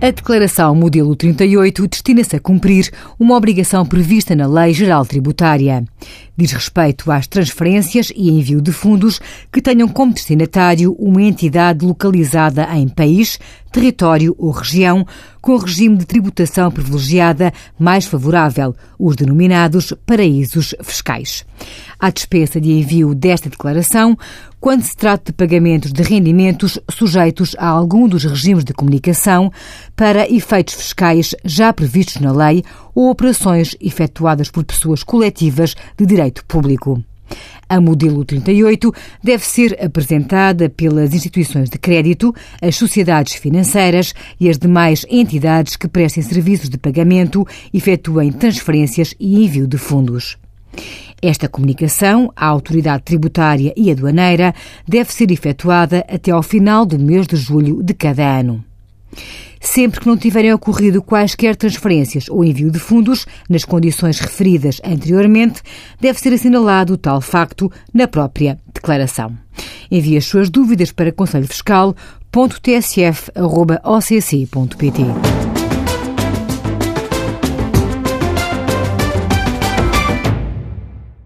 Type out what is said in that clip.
A Declaração Modelo 38 destina-se a cumprir uma obrigação prevista na Lei Geral Tributária. Diz respeito às transferências e envio de fundos que tenham como destinatário uma entidade localizada em país, território ou região com regime de tributação privilegiada mais favorável, os denominados paraísos fiscais. À dispensa de envio desta declaração, quando se trata de pagamentos de rendimentos sujeitos a algum dos regimes de comunicação para efeitos fiscais já previstos na lei ou operações efetuadas por pessoas coletivas de direito público. A modelo 38 deve ser apresentada pelas instituições de crédito, as sociedades financeiras e as demais entidades que prestem serviços de pagamento, efetuem transferências e envio de fundos. Esta comunicação à autoridade tributária e aduaneira deve ser efetuada até ao final do mês de julho de cada ano. Sempre que não tiverem ocorrido quaisquer transferências ou envio de fundos nas condições referidas anteriormente, deve ser assinalado tal facto na própria declaração. Envie as suas dúvidas para conselhofiscal.tsf.occ.pt.